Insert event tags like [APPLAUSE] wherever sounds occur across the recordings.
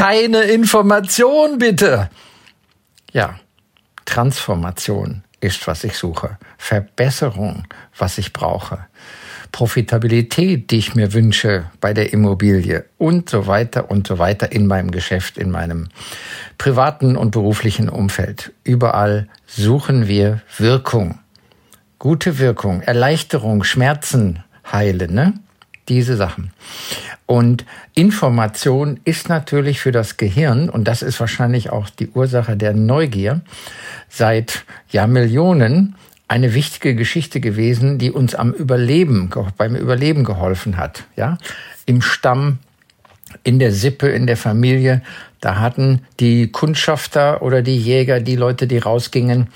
Keine Information bitte. Ja, Transformation ist, was ich suche. Verbesserung, was ich brauche. Profitabilität, die ich mir wünsche bei der Immobilie und so weiter und so weiter in meinem Geschäft, in meinem privaten und beruflichen Umfeld. Überall suchen wir Wirkung. Gute Wirkung, Erleichterung, Schmerzen heilen, ne? Diese Sachen. Und Information ist natürlich für das Gehirn, und das ist wahrscheinlich auch die Ursache der Neugier, seit Jahrmillionen eine wichtige Geschichte gewesen, die uns am Überleben, beim Überleben geholfen hat. Ja, im Stamm, in der Sippe, in der Familie, da hatten die Kundschafter oder die Jäger, die Leute, die rausgingen,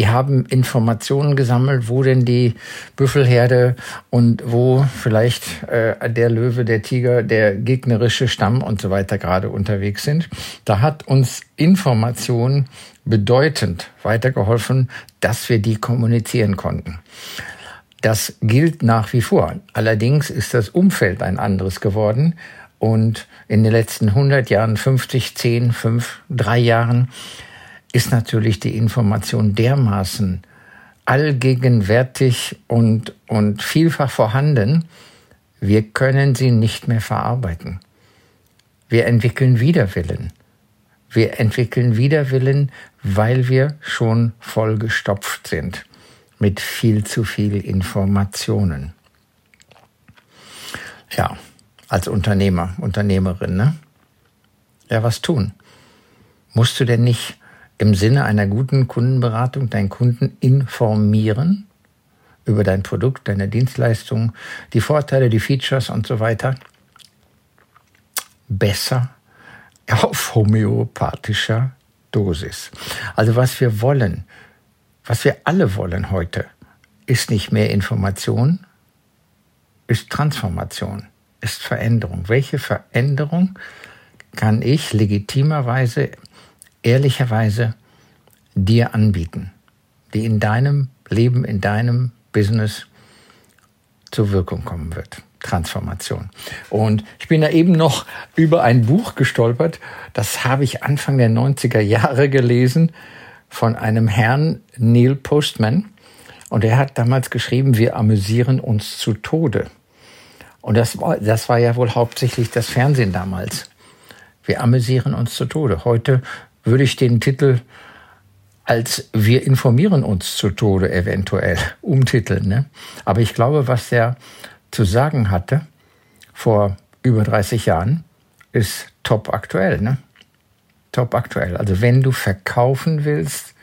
die haben Informationen gesammelt, wo denn die Büffelherde und wo vielleicht äh, der Löwe, der Tiger, der gegnerische Stamm und so weiter gerade unterwegs sind. Da hat uns Information bedeutend weitergeholfen, dass wir die kommunizieren konnten. Das gilt nach wie vor. Allerdings ist das Umfeld ein anderes geworden. Und in den letzten 100 Jahren, 50, 10, 5, 3 Jahren, ist natürlich die Information dermaßen allgegenwärtig und, und vielfach vorhanden, wir können sie nicht mehr verarbeiten. Wir entwickeln Widerwillen. Wir entwickeln Widerwillen, weil wir schon vollgestopft sind mit viel zu viel Informationen. Ja, als Unternehmer, Unternehmerin, ne? Ja, was tun? Musst du denn nicht im Sinne einer guten Kundenberatung deinen Kunden informieren über dein Produkt, deine Dienstleistung, die Vorteile, die Features und so weiter. Besser auf homöopathischer Dosis. Also was wir wollen, was wir alle wollen heute, ist nicht mehr Information, ist Transformation, ist Veränderung. Welche Veränderung kann ich legitimerweise ehrlicherweise dir anbieten, die in deinem Leben, in deinem Business zur Wirkung kommen wird. Transformation. Und ich bin da eben noch über ein Buch gestolpert, das habe ich Anfang der 90er Jahre gelesen von einem Herrn Neil Postman. Und er hat damals geschrieben, wir amüsieren uns zu Tode. Und das das war ja wohl hauptsächlich das Fernsehen damals. Wir amüsieren uns zu Tode. Heute würde ich den Titel als wir informieren uns zu Tode eventuell [LAUGHS] umtiteln. Ne? Aber ich glaube, was er zu sagen hatte vor über 30 Jahren, ist top aktuell. Ne? Top aktuell. Also wenn du verkaufen willst,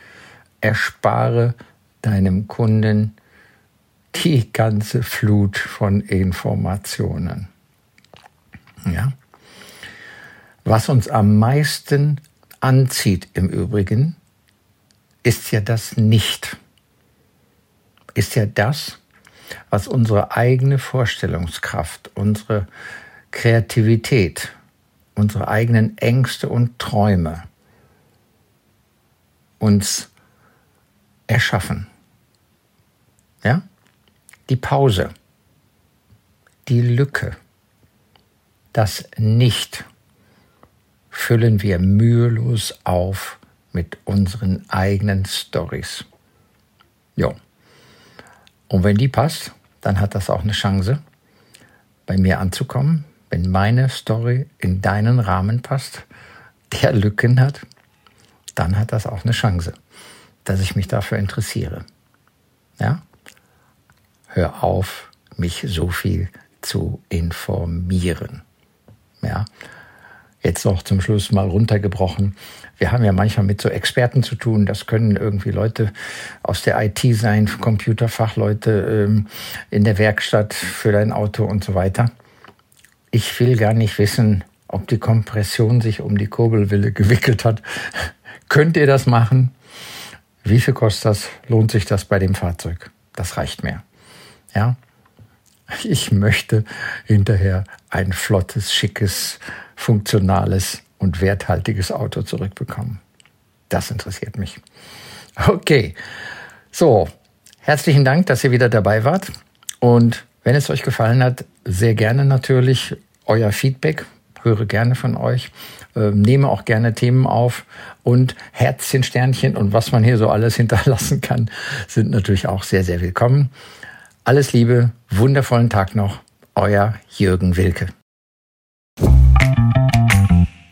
erspare deinem Kunden die ganze Flut von Informationen. Ja? Was uns am meisten anzieht im Übrigen, ist ja das nicht. Ist ja das, was unsere eigene Vorstellungskraft, unsere Kreativität, unsere eigenen Ängste und Träume uns erschaffen. Ja? Die Pause, die Lücke, das Nicht füllen wir mühelos auf mit unseren eigenen Stories. Ja. Und wenn die passt, dann hat das auch eine Chance, bei mir anzukommen. Wenn meine Story in deinen Rahmen passt, der Lücken hat, dann hat das auch eine Chance, dass ich mich dafür interessiere. Ja? Hör auf, mich so viel zu informieren. Ja? Jetzt noch zum Schluss mal runtergebrochen. Wir haben ja manchmal mit so Experten zu tun. Das können irgendwie Leute aus der IT sein, Computerfachleute ähm, in der Werkstatt für dein Auto und so weiter. Ich will gar nicht wissen, ob die Kompression sich um die Kurbelwille gewickelt hat. [LAUGHS] Könnt ihr das machen? Wie viel kostet das? Lohnt sich das bei dem Fahrzeug? Das reicht mir. Ja. Ich möchte hinterher ein flottes, schickes, funktionales und werthaltiges Auto zurückbekommen. Das interessiert mich. Okay. So. Herzlichen Dank, dass ihr wieder dabei wart. Und wenn es euch gefallen hat, sehr gerne natürlich euer Feedback höre gerne von euch, äh, nehme auch gerne Themen auf und Herzchen, Sternchen und was man hier so alles [LAUGHS] hinterlassen kann, sind natürlich auch sehr, sehr willkommen. Alles Liebe, wundervollen Tag noch, euer Jürgen Wilke.